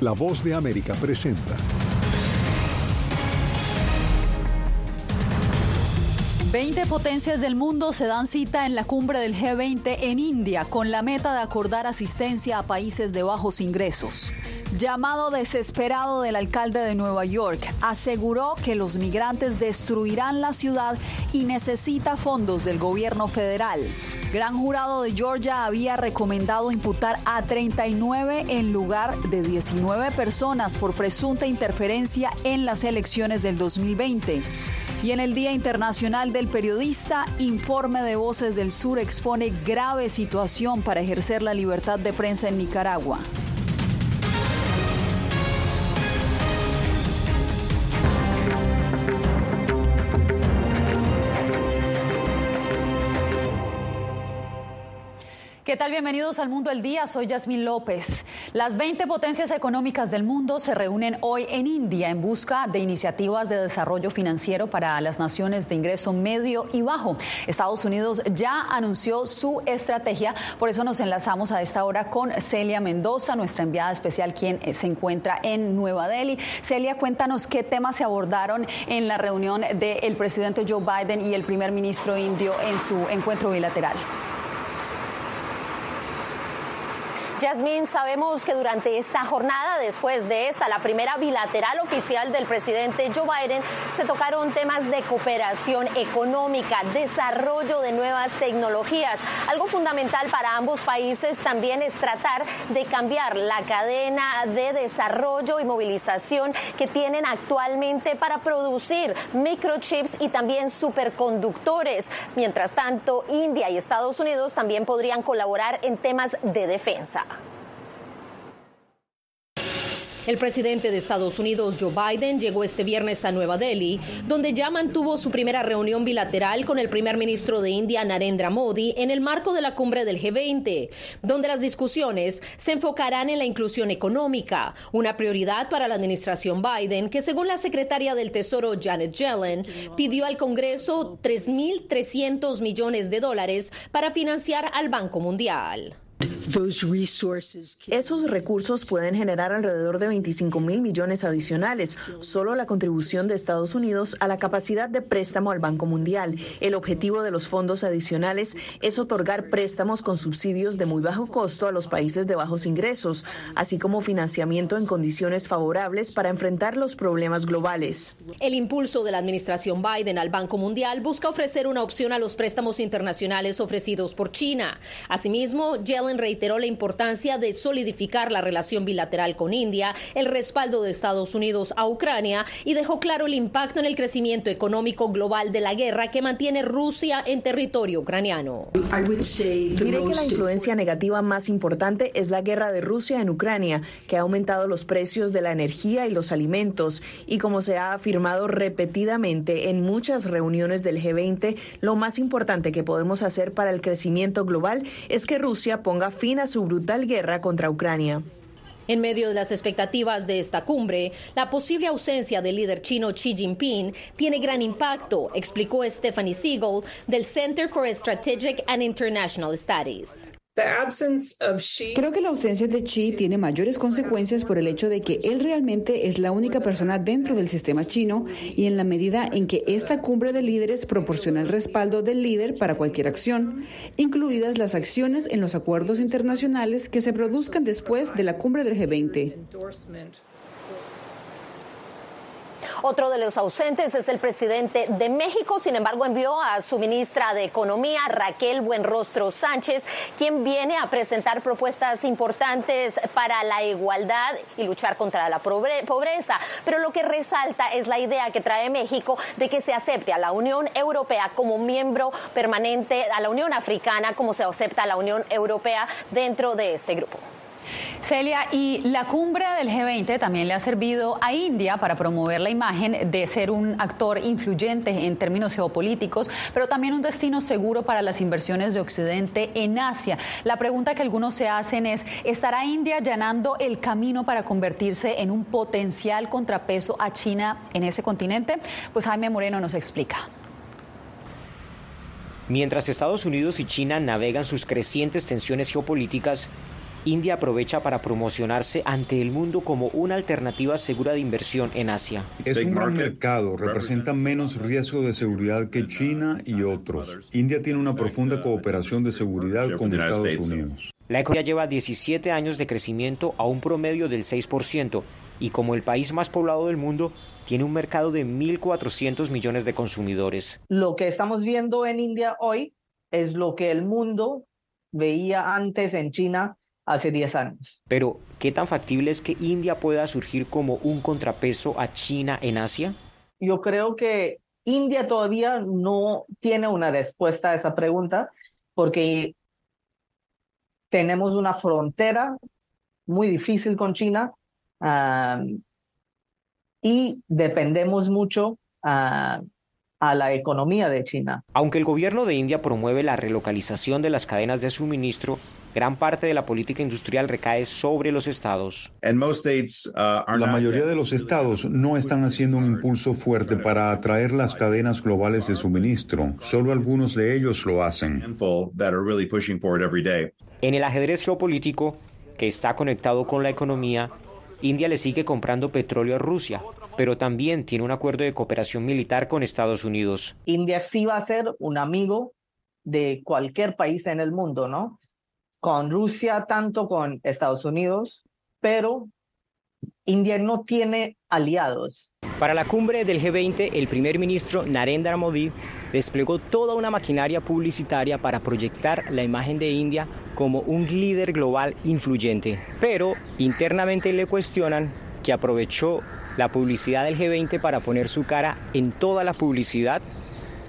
La voz de América presenta. Veinte potencias del mundo se dan cita en la cumbre del G20 en India con la meta de acordar asistencia a países de bajos ingresos. Llamado desesperado del alcalde de Nueva York, aseguró que los migrantes destruirán la ciudad y necesita fondos del gobierno federal. Gran jurado de Georgia había recomendado imputar a 39 en lugar de 19 personas por presunta interferencia en las elecciones del 2020. Y en el Día Internacional del Periodista, Informe de Voces del Sur expone grave situación para ejercer la libertad de prensa en Nicaragua. ¿Qué tal? Bienvenidos al Mundo del Día. Soy Yasmín López. Las 20 potencias económicas del mundo se reúnen hoy en India en busca de iniciativas de desarrollo financiero para las naciones de ingreso medio y bajo. Estados Unidos ya anunció su estrategia, por eso nos enlazamos a esta hora con Celia Mendoza, nuestra enviada especial, quien se encuentra en Nueva Delhi. Celia, cuéntanos qué temas se abordaron en la reunión del presidente Joe Biden y el primer ministro indio en su encuentro bilateral. Yasmín, sabemos que durante esta jornada, después de esta, la primera bilateral oficial del presidente Joe Biden, se tocaron temas de cooperación económica, desarrollo de nuevas tecnologías. Algo fundamental para ambos países también es tratar de cambiar la cadena de desarrollo y movilización que tienen actualmente para producir microchips y también superconductores. Mientras tanto, India y Estados Unidos también podrían colaborar en temas de defensa. El presidente de Estados Unidos, Joe Biden, llegó este viernes a Nueva Delhi, donde ya mantuvo su primera reunión bilateral con el primer ministro de India, Narendra Modi, en el marco de la cumbre del G20, donde las discusiones se enfocarán en la inclusión económica, una prioridad para la administración Biden, que según la secretaria del Tesoro, Janet Yellen, pidió al Congreso 3.300 millones de dólares para financiar al Banco Mundial. Esos recursos pueden generar alrededor de 25 mil millones adicionales, solo la contribución de Estados Unidos a la capacidad de préstamo al Banco Mundial. El objetivo de los fondos adicionales es otorgar préstamos con subsidios de muy bajo costo a los países de bajos ingresos, así como financiamiento en condiciones favorables para enfrentar los problemas globales. El impulso de la administración Biden al Banco Mundial busca ofrecer una opción a los préstamos internacionales ofrecidos por China. Asimismo, Yellen reiteró la importancia de solidificar la relación bilateral con India, el respaldo de Estados Unidos a Ucrania y dejó claro el impacto en el crecimiento económico global de la guerra que mantiene Rusia en territorio ucraniano. Diré que la influencia negativa más importante es la guerra de Rusia en Ucrania, que ha aumentado los precios de la energía y los alimentos. Y como se ha afirmado repetidamente en muchas reuniones del G20, lo más importante que podemos hacer para el crecimiento global es que Rusia ponga fin a su brutal guerra contra Ucrania. En medio de las expectativas de esta cumbre, la posible ausencia del líder chino Xi Jinping tiene gran impacto, explicó Stephanie Siegel del Center for Strategic and International Studies. Creo que la ausencia de Xi tiene mayores consecuencias por el hecho de que él realmente es la única persona dentro del sistema chino y en la medida en que esta cumbre de líderes proporciona el respaldo del líder para cualquier acción, incluidas las acciones en los acuerdos internacionales que se produzcan después de la cumbre del G20. Otro de los ausentes es el presidente de México, sin embargo envió a su ministra de Economía, Raquel Buenrostro Sánchez, quien viene a presentar propuestas importantes para la igualdad y luchar contra la pobreza. Pero lo que resalta es la idea que trae México de que se acepte a la Unión Europea como miembro permanente, a la Unión Africana como se acepta a la Unión Europea dentro de este grupo. Celia, y la cumbre del G20 también le ha servido a India para promover la imagen de ser un actor influyente en términos geopolíticos, pero también un destino seguro para las inversiones de Occidente en Asia. La pregunta que algunos se hacen es, ¿estará India allanando el camino para convertirse en un potencial contrapeso a China en ese continente? Pues Jaime Moreno nos explica. Mientras Estados Unidos y China navegan sus crecientes tensiones geopolíticas, India aprovecha para promocionarse ante el mundo como una alternativa segura de inversión en Asia. Es un gran mercado, representa menos riesgo de seguridad que China y otros. India tiene una profunda cooperación de seguridad con Estados Unidos. La economía lleva 17 años de crecimiento a un promedio del 6% y como el país más poblado del mundo, tiene un mercado de 1.400 millones de consumidores. Lo que estamos viendo en India hoy es lo que el mundo veía antes en China hace 10 años. Pero, ¿qué tan factible es que India pueda surgir como un contrapeso a China en Asia? Yo creo que India todavía no tiene una respuesta a esa pregunta porque tenemos una frontera muy difícil con China y dependemos mucho a la economía de China. Aunque el gobierno de India promueve la relocalización de las cadenas de suministro, gran parte de la política industrial recae sobre los estados. Uh, la mayoría de los estados no están haciendo un impulso fuerte para atraer las cadenas globales de suministro. Solo algunos de ellos lo hacen. En el ajedrez geopolítico, que está conectado con la economía, India le sigue comprando petróleo a Rusia, pero también tiene un acuerdo de cooperación militar con Estados Unidos. India sí va a ser un amigo de cualquier país en el mundo, ¿no? Con Rusia, tanto con Estados Unidos, pero India no tiene aliados. Para la cumbre del G20, el primer ministro Narendra Modi desplegó toda una maquinaria publicitaria para proyectar la imagen de India como un líder global influyente. Pero internamente le cuestionan que aprovechó la publicidad del G20 para poner su cara en toda la publicidad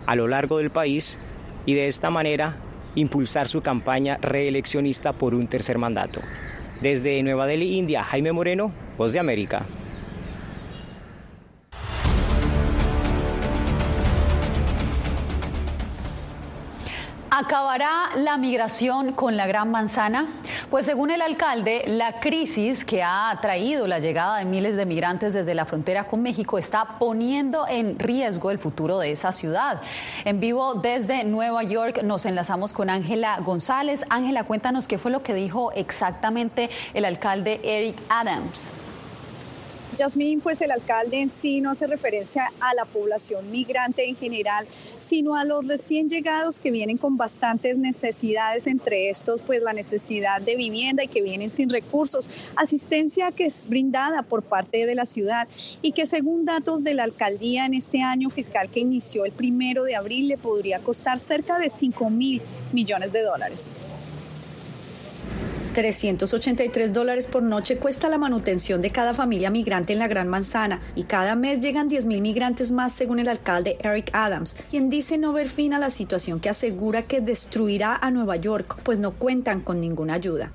a lo largo del país y de esta manera impulsar su campaña reeleccionista por un tercer mandato. Desde Nueva Delhi, India, Jaime Moreno, Voz de América. ¿Acabará la migración con la Gran Manzana? Pues según el alcalde, la crisis que ha traído la llegada de miles de migrantes desde la frontera con México está poniendo en riesgo el futuro de esa ciudad. En vivo desde Nueva York nos enlazamos con Ángela González. Ángela, cuéntanos qué fue lo que dijo exactamente el alcalde Eric Adams. Yasmín, pues el alcalde en sí no hace referencia a la población migrante en general, sino a los recién llegados que vienen con bastantes necesidades, entre estos pues la necesidad de vivienda y que vienen sin recursos, asistencia que es brindada por parte de la ciudad y que según datos de la alcaldía en este año fiscal que inició el primero de abril le podría costar cerca de 5 mil millones de dólares. 383 dólares por noche cuesta la manutención de cada familia migrante en la Gran Manzana y cada mes llegan 10.000 migrantes más según el alcalde Eric Adams, quien dice no ver fin a la situación que asegura que destruirá a Nueva York, pues no cuentan con ninguna ayuda.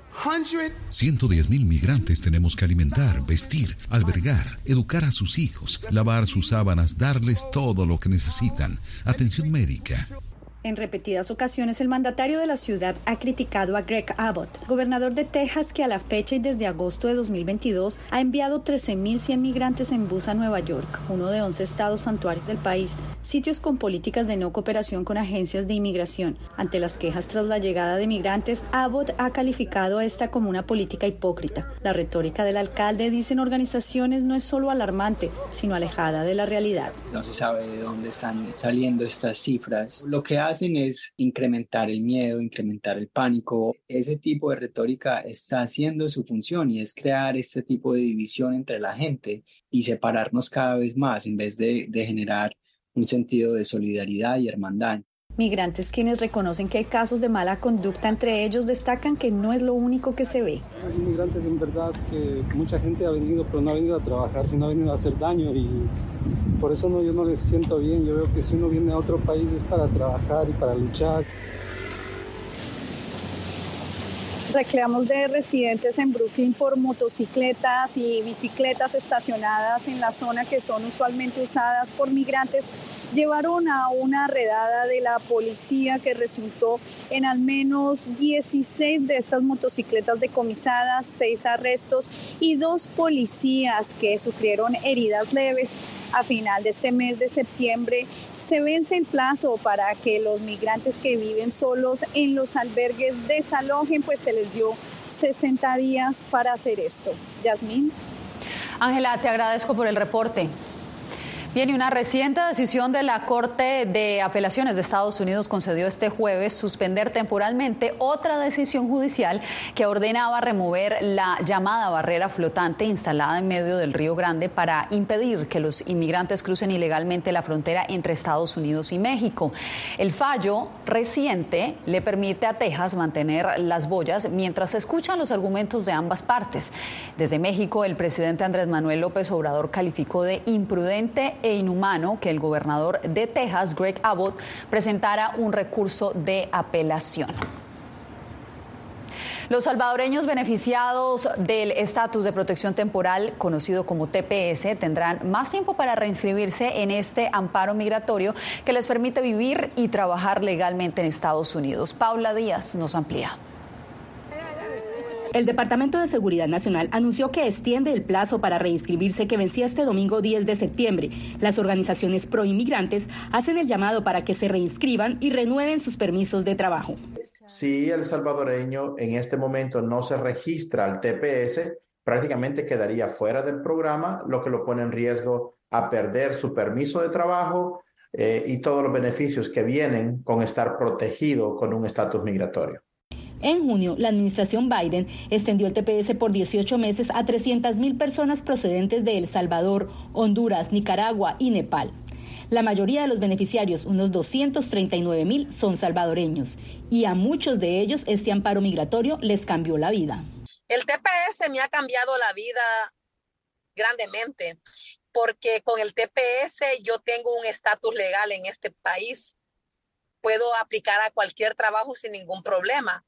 110 mil migrantes tenemos que alimentar, vestir, albergar, educar a sus hijos, lavar sus sábanas, darles todo lo que necesitan, atención médica. En repetidas ocasiones, el mandatario de la ciudad ha criticado a Greg Abbott, gobernador de Texas, que a la fecha y desde agosto de 2022 ha enviado 13.100 migrantes en bus a Nueva York, uno de 11 estados santuarios del país, sitios con políticas de no cooperación con agencias de inmigración. Ante las quejas tras la llegada de migrantes, Abbott ha calificado a esta como una política hipócrita. La retórica del alcalde, dicen organizaciones, no es solo alarmante, sino alejada de la realidad. No se sabe de dónde están saliendo estas cifras. Lo que hace es incrementar el miedo, incrementar el pánico. Ese tipo de retórica está haciendo su función y es crear este tipo de división entre la gente y separarnos cada vez más en vez de generar un sentido de solidaridad y hermandad. Migrantes quienes reconocen que hay casos de mala conducta entre ellos destacan que no es lo único que se ve. Hay migrantes en verdad que mucha gente ha venido, pero no ha venido a trabajar, sino ha venido a hacer daño y por eso no, yo no les siento bien. Yo veo que si uno viene a otro país es para trabajar y para luchar. Reclamos de residentes en Brooklyn por motocicletas y bicicletas estacionadas en la zona que son usualmente usadas por migrantes llevaron a una redada de la policía que resultó en al menos 16 de estas motocicletas decomisadas, seis arrestos y dos policías que sufrieron heridas leves. A final de este mes de septiembre se vence el plazo para que los migrantes que viven solos en los albergues desalojen, pues se les dio 60 días para hacer esto. Yasmín. Ángela, te agradezco por el reporte. Bien, y una reciente decisión de la Corte de Apelaciones de Estados Unidos concedió este jueves suspender temporalmente otra decisión judicial que ordenaba remover la llamada barrera flotante instalada en medio del Río Grande para impedir que los inmigrantes crucen ilegalmente la frontera entre Estados Unidos y México. El fallo reciente le permite a Texas mantener las boyas mientras se escuchan los argumentos de ambas partes. Desde México, el presidente Andrés Manuel López Obrador calificó de imprudente e inhumano que el gobernador de Texas, Greg Abbott, presentara un recurso de apelación. Los salvadoreños beneficiados del estatus de protección temporal, conocido como TPS, tendrán más tiempo para reinscribirse en este amparo migratorio que les permite vivir y trabajar legalmente en Estados Unidos. Paula Díaz nos amplía. El Departamento de Seguridad Nacional anunció que extiende el plazo para reinscribirse que vencía este domingo 10 de septiembre. Las organizaciones pro-inmigrantes hacen el llamado para que se reinscriban y renueven sus permisos de trabajo. Si el salvadoreño en este momento no se registra al TPS, prácticamente quedaría fuera del programa, lo que lo pone en riesgo a perder su permiso de trabajo eh, y todos los beneficios que vienen con estar protegido con un estatus migratorio. En junio, la administración Biden extendió el TPS por 18 meses a 300.000 personas procedentes de El Salvador, Honduras, Nicaragua y Nepal. La mayoría de los beneficiarios, unos 239 mil, son salvadoreños y a muchos de ellos este amparo migratorio les cambió la vida. El TPS me ha cambiado la vida grandemente porque con el TPS yo tengo un estatus legal en este país. Puedo aplicar a cualquier trabajo sin ningún problema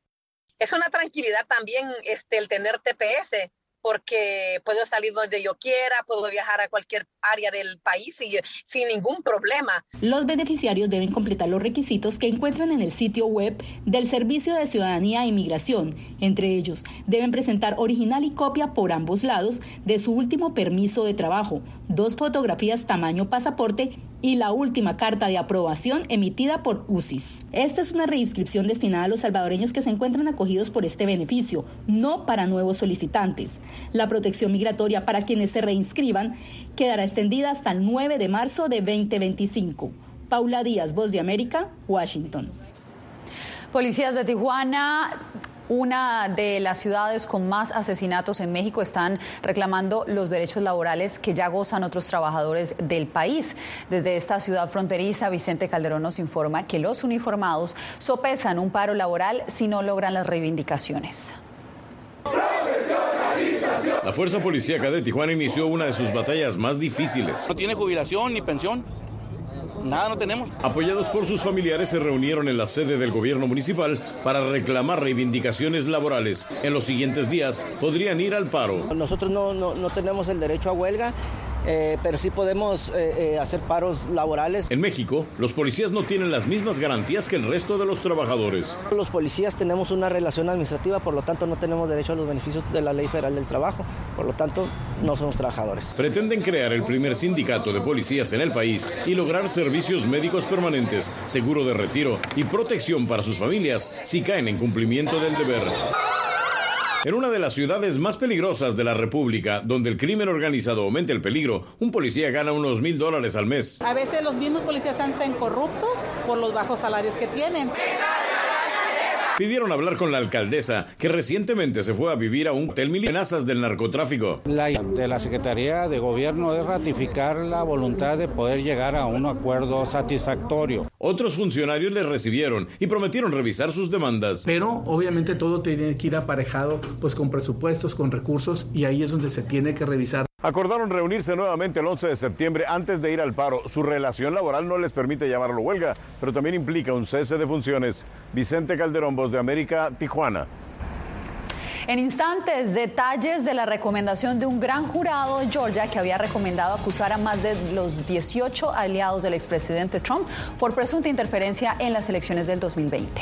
es una tranquilidad también este, el tener TPS, porque puedo salir donde yo quiera, puedo viajar a cualquier área del país y, sin ningún problema. Los beneficiarios deben completar los requisitos que encuentran en el sitio web del Servicio de Ciudadanía e Inmigración. Entre ellos, deben presentar original y copia por ambos lados de su último permiso de trabajo, dos fotografías tamaño pasaporte y la última carta de aprobación emitida por UCIS. Esta es una reinscripción destinada a los salvadoreños que se encuentran acogidos por este beneficio, no para nuevos solicitantes. La protección migratoria para quienes se reinscriban quedará extendida hasta el 9 de marzo de 2025. Paula Díaz, Voz de América, Washington. Policías de Tijuana una de las ciudades con más asesinatos en México, están reclamando los derechos laborales que ya gozan otros trabajadores del país. Desde esta ciudad fronteriza, Vicente Calderón nos informa que los uniformados sopesan un paro laboral si no logran las reivindicaciones. La Fuerza Policíaca de Tijuana inició una de sus batallas más difíciles. No tiene jubilación ni pensión Nada, no tenemos. Apoyados por sus familiares, se reunieron en la sede del gobierno municipal para reclamar reivindicaciones laborales. En los siguientes días podrían ir al paro. Nosotros no, no, no tenemos el derecho a huelga eh, pero sí podemos eh, eh, hacer paros laborales. En México, los policías no tienen las mismas garantías que el resto de los trabajadores. Los policías tenemos una relación administrativa, por lo tanto no tenemos derecho a los beneficios de la Ley Federal del Trabajo, por lo tanto no somos trabajadores. Pretenden crear el primer sindicato de policías en el país y lograr servicios médicos permanentes, seguro de retiro y protección para sus familias si caen en cumplimiento del deber. En una de las ciudades más peligrosas de la República, donde el crimen organizado aumenta el peligro, un policía gana unos mil dólares al mes. A veces los mismos policías están corruptos por los bajos salarios que tienen pidieron hablar con la alcaldesa, que recientemente se fue a vivir a un hotel militar amenazas del narcotráfico. La de la Secretaría de Gobierno es ratificar la voluntad de poder llegar a un acuerdo satisfactorio. Otros funcionarios les recibieron y prometieron revisar sus demandas. Pero obviamente todo tiene que ir aparejado pues con presupuestos, con recursos y ahí es donde se tiene que revisar Acordaron reunirse nuevamente el 11 de septiembre antes de ir al paro. Su relación laboral no les permite llamarlo huelga, pero también implica un cese de funciones. Vicente Calderón, Voz de América, Tijuana. En instantes, detalles de la recomendación de un gran jurado de Georgia que había recomendado acusar a más de los 18 aliados del expresidente Trump por presunta interferencia en las elecciones del 2020.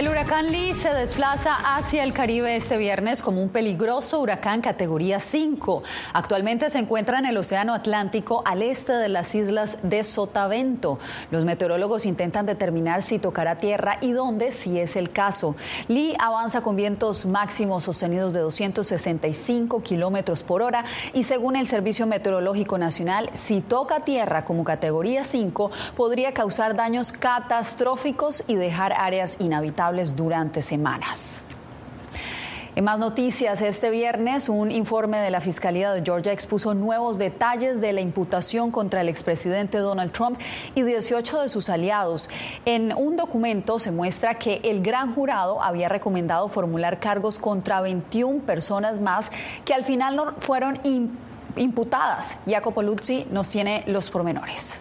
El huracán Lee se desplaza hacia el Caribe este viernes como un peligroso huracán categoría 5. Actualmente se encuentra en el Océano Atlántico al este de las islas de Sotavento. Los meteorólogos intentan determinar si tocará tierra y dónde, si es el caso. Lee avanza con vientos máximos sostenidos de 265 kilómetros por hora y según el Servicio Meteorológico Nacional, si toca tierra como categoría 5, podría causar daños catastróficos y dejar áreas inhabitables durante semanas. En más noticias, este viernes un informe de la Fiscalía de Georgia expuso nuevos detalles de la imputación contra el expresidente Donald Trump y 18 de sus aliados. En un documento se muestra que el gran jurado había recomendado formular cargos contra 21 personas más que al final no fueron imputadas. Jacopo Luzzi nos tiene los pormenores.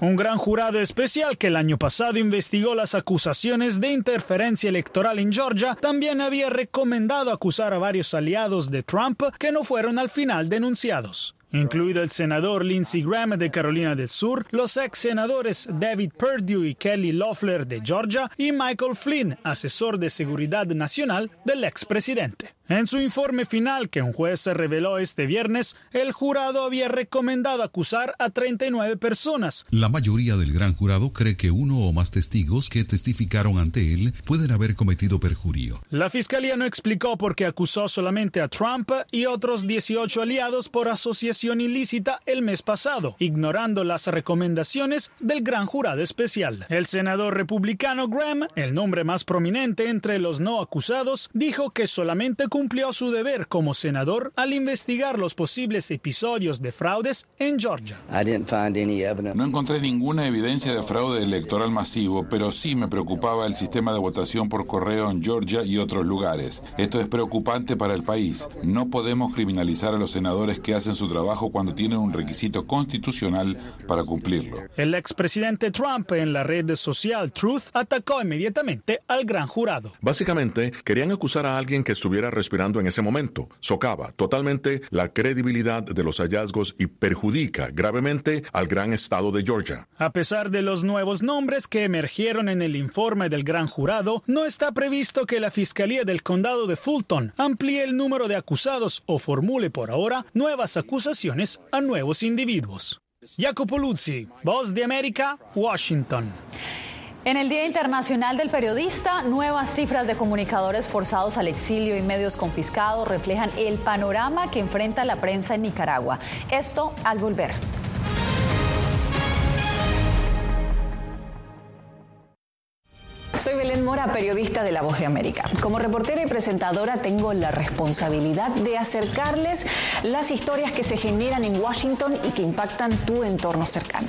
Un gran jurado especial que el año pasado investigó las acusaciones de interferencia electoral en Georgia también había recomendado acusar a varios aliados de Trump que no fueron al final denunciados incluido el senador Lindsey Graham de Carolina del Sur, los ex senadores David Perdue y Kelly Loeffler de Georgia y Michael Flynn, asesor de seguridad nacional del expresidente. En su informe final que un juez reveló este viernes, el jurado había recomendado acusar a 39 personas. La mayoría del gran jurado cree que uno o más testigos que testificaron ante él pueden haber cometido perjurio. La fiscalía no explicó por qué acusó solamente a Trump y otros 18 aliados por asociación ilícita el mes pasado, ignorando las recomendaciones del gran jurado especial. El senador republicano Graham, el nombre más prominente entre los no acusados, dijo que solamente cumplió su deber como senador al investigar los posibles episodios de fraudes en Georgia. No encontré ninguna evidencia de fraude electoral masivo, pero sí me preocupaba el sistema de votación por correo en Georgia y otros lugares. Esto es preocupante para el país. No podemos criminalizar a los senadores que hacen su trabajo cuando tienen un requisito constitucional para cumplirlo. El expresidente Trump en la red social Truth atacó inmediatamente al gran jurado. Básicamente, querían acusar a alguien que estuviera en ese momento. Socava totalmente la credibilidad de los hallazgos y perjudica gravemente al gran estado de Georgia. A pesar de los nuevos nombres que emergieron en el informe del gran jurado, no está previsto que la Fiscalía del Condado de Fulton amplíe el número de acusados o formule por ahora nuevas acusaciones a nuevos individuos. Jacopo Luzzi, Voz de América, Washington. En el Día Internacional del Periodista, nuevas cifras de comunicadores forzados al exilio y medios confiscados reflejan el panorama que enfrenta la prensa en Nicaragua. Esto al volver. Soy Belén Mora, periodista de La Voz de América. Como reportera y presentadora tengo la responsabilidad de acercarles las historias que se generan en Washington y que impactan tu entorno cercano.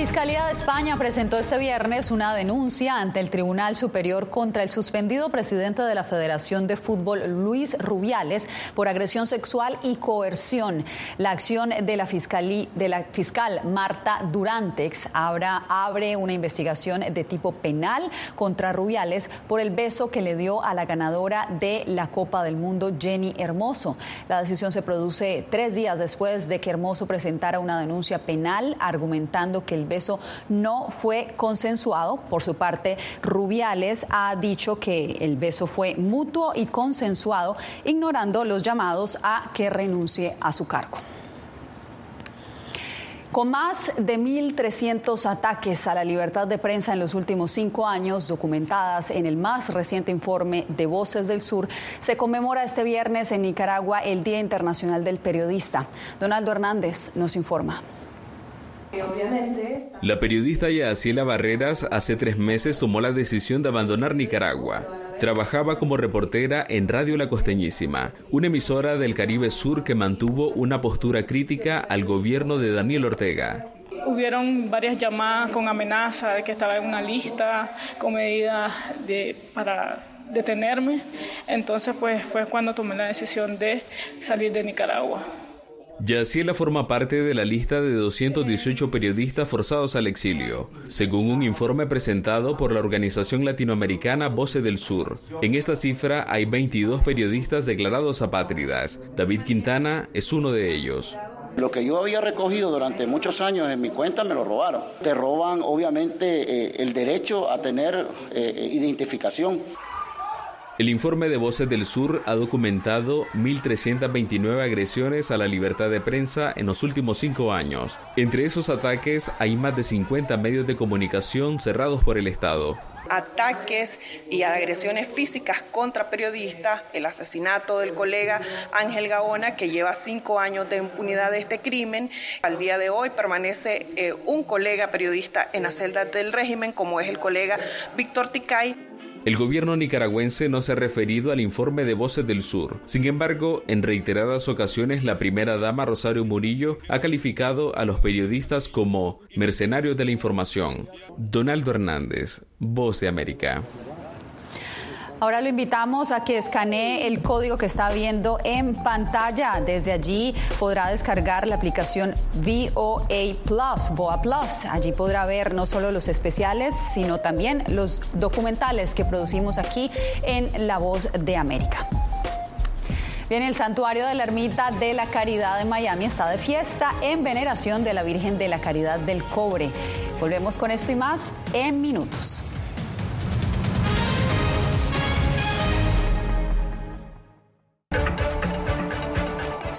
Fiscalía de España presentó este viernes una denuncia ante el Tribunal Superior contra el suspendido presidente de la Federación de Fútbol, Luis Rubiales, por agresión sexual y coerción. La acción de la, fiscal Marta Durantex abre una investigación de tipo penal contra Rubiales por el beso que le dio a la ganadora de la Copa del Mundo, Jenny Hermoso. La decisión se produce tres días después de que Hermoso presentara una denuncia penal argumentando que el beso no fue consensuado. Por su parte, Rubiales ha dicho que el beso fue mutuo y consensuado, ignorando los llamados a que renuncie a su cargo. Con más de 1.300 ataques a la libertad de prensa en los últimos cinco años, documentadas en el más reciente informe de Voces del Sur, se conmemora este viernes en Nicaragua el Día Internacional del Periodista. Donaldo Hernández nos informa. La periodista Yaciela Barreras hace tres meses tomó la decisión de abandonar Nicaragua. Trabajaba como reportera en Radio La Costeñísima, una emisora del Caribe Sur que mantuvo una postura crítica al gobierno de Daniel Ortega. Hubieron varias llamadas con amenaza de que estaba en una lista con medidas de, para detenerme. Entonces, pues fue cuando tomé la decisión de salir de Nicaragua. Yaciela forma parte de la lista de 218 periodistas forzados al exilio, según un informe presentado por la organización latinoamericana Voce del Sur. En esta cifra hay 22 periodistas declarados apátridas. David Quintana es uno de ellos. Lo que yo había recogido durante muchos años en mi cuenta me lo robaron. Te roban obviamente eh, el derecho a tener eh, identificación. El informe de Voces del Sur ha documentado 1.329 agresiones a la libertad de prensa en los últimos cinco años. Entre esos ataques hay más de 50 medios de comunicación cerrados por el Estado ataques y agresiones físicas contra periodistas, el asesinato del colega Ángel Gaona, que lleva cinco años de impunidad de este crimen. Al día de hoy permanece eh, un colega periodista en la celda del régimen, como es el colega Víctor Ticay. El gobierno nicaragüense no se ha referido al informe de Voces del Sur. Sin embargo, en reiteradas ocasiones la primera dama Rosario Murillo ha calificado a los periodistas como mercenarios de la información. Donaldo Hernández, Voz de América. Ahora lo invitamos a que escanee el código que está viendo en pantalla. Desde allí podrá descargar la aplicación VOA Plus, VOA Plus. Allí podrá ver no solo los especiales, sino también los documentales que producimos aquí en La Voz de América. Bien, el santuario de la Ermita de la Caridad de Miami está de fiesta en veneración de la Virgen de la Caridad del Cobre. Volvemos con esto y más en minutos.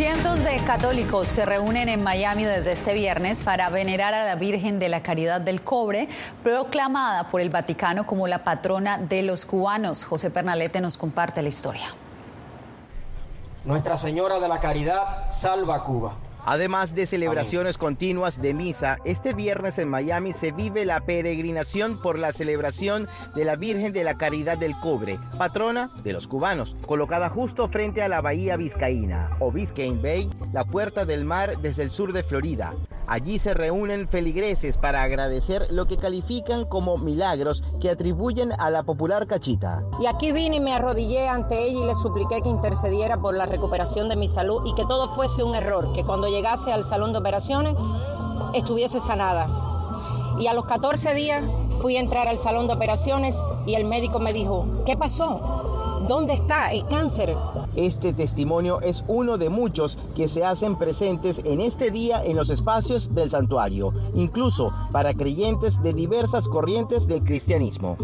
Cientos de católicos se reúnen en Miami desde este viernes para venerar a la Virgen de la Caridad del Cobre, proclamada por el Vaticano como la patrona de los cubanos. José Pernalete nos comparte la historia. Nuestra Señora de la Caridad salva Cuba. Además de celebraciones continuas de misa, este viernes en Miami se vive la peregrinación por la celebración de la Virgen de la Caridad del Cobre, patrona de los cubanos, colocada justo frente a la bahía Vizcaína o Biscayne Bay, la puerta del mar desde el sur de Florida. Allí se reúnen feligreses para agradecer lo que califican como milagros que atribuyen a la popular cachita. Y aquí vine y me arrodillé ante ella y le supliqué que intercediera por la recuperación de mi salud y que todo fuese un error, que cuando llegase al salón de operaciones estuviese sanada. Y a los 14 días fui a entrar al salón de operaciones y el médico me dijo, ¿qué pasó? ¿Dónde está el cáncer? Este testimonio es uno de muchos que se hacen presentes en este día en los espacios del santuario, incluso para creyentes de diversas corrientes del cristianismo.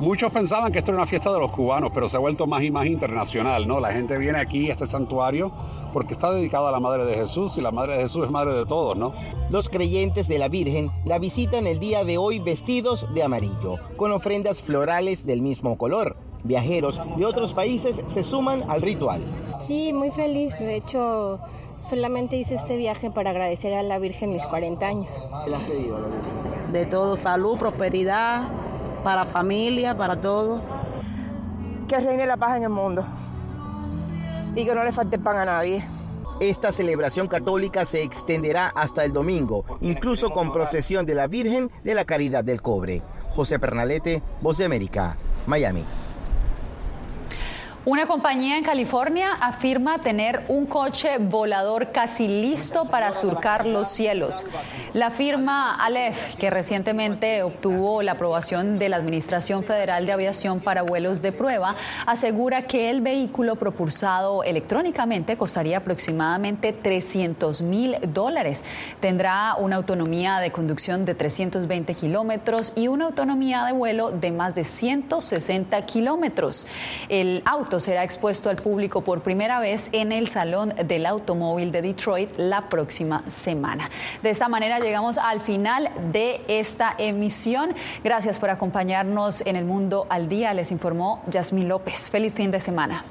Muchos pensaban que esto era una fiesta de los cubanos, pero se ha vuelto más y más internacional, ¿no? La gente viene aquí a este santuario porque está dedicado a la Madre de Jesús y la Madre de Jesús es Madre de todos, ¿no? Los creyentes de la Virgen la visitan el día de hoy vestidos de amarillo, con ofrendas florales del mismo color. Viajeros de otros países se suman al ritual. Sí, muy feliz. De hecho, solamente hice este viaje para agradecer a la Virgen mis 40 años. ¿Qué le has pedido a la Virgen? De todo, salud, prosperidad, para familia, para todo. Que reine la paz en el mundo y que no le falte pan a nadie. Esta celebración católica se extenderá hasta el domingo, incluso con procesión de la Virgen de la Caridad del Cobre. José Pernalete, Voz de América, Miami. Una compañía en California afirma tener un coche volador casi listo para surcar los cielos. La firma Aleph, que recientemente obtuvo la aprobación de la Administración Federal de Aviación para vuelos de prueba, asegura que el vehículo propulsado electrónicamente costaría aproximadamente 300 mil dólares. Tendrá una autonomía de conducción de 320 kilómetros y una autonomía de vuelo de más de 160 kilómetros. El será expuesto al público por primera vez en el Salón del Automóvil de Detroit la próxima semana. De esta manera llegamos al final de esta emisión. Gracias por acompañarnos en el mundo al día. Les informó Yasmín López. Feliz fin de semana.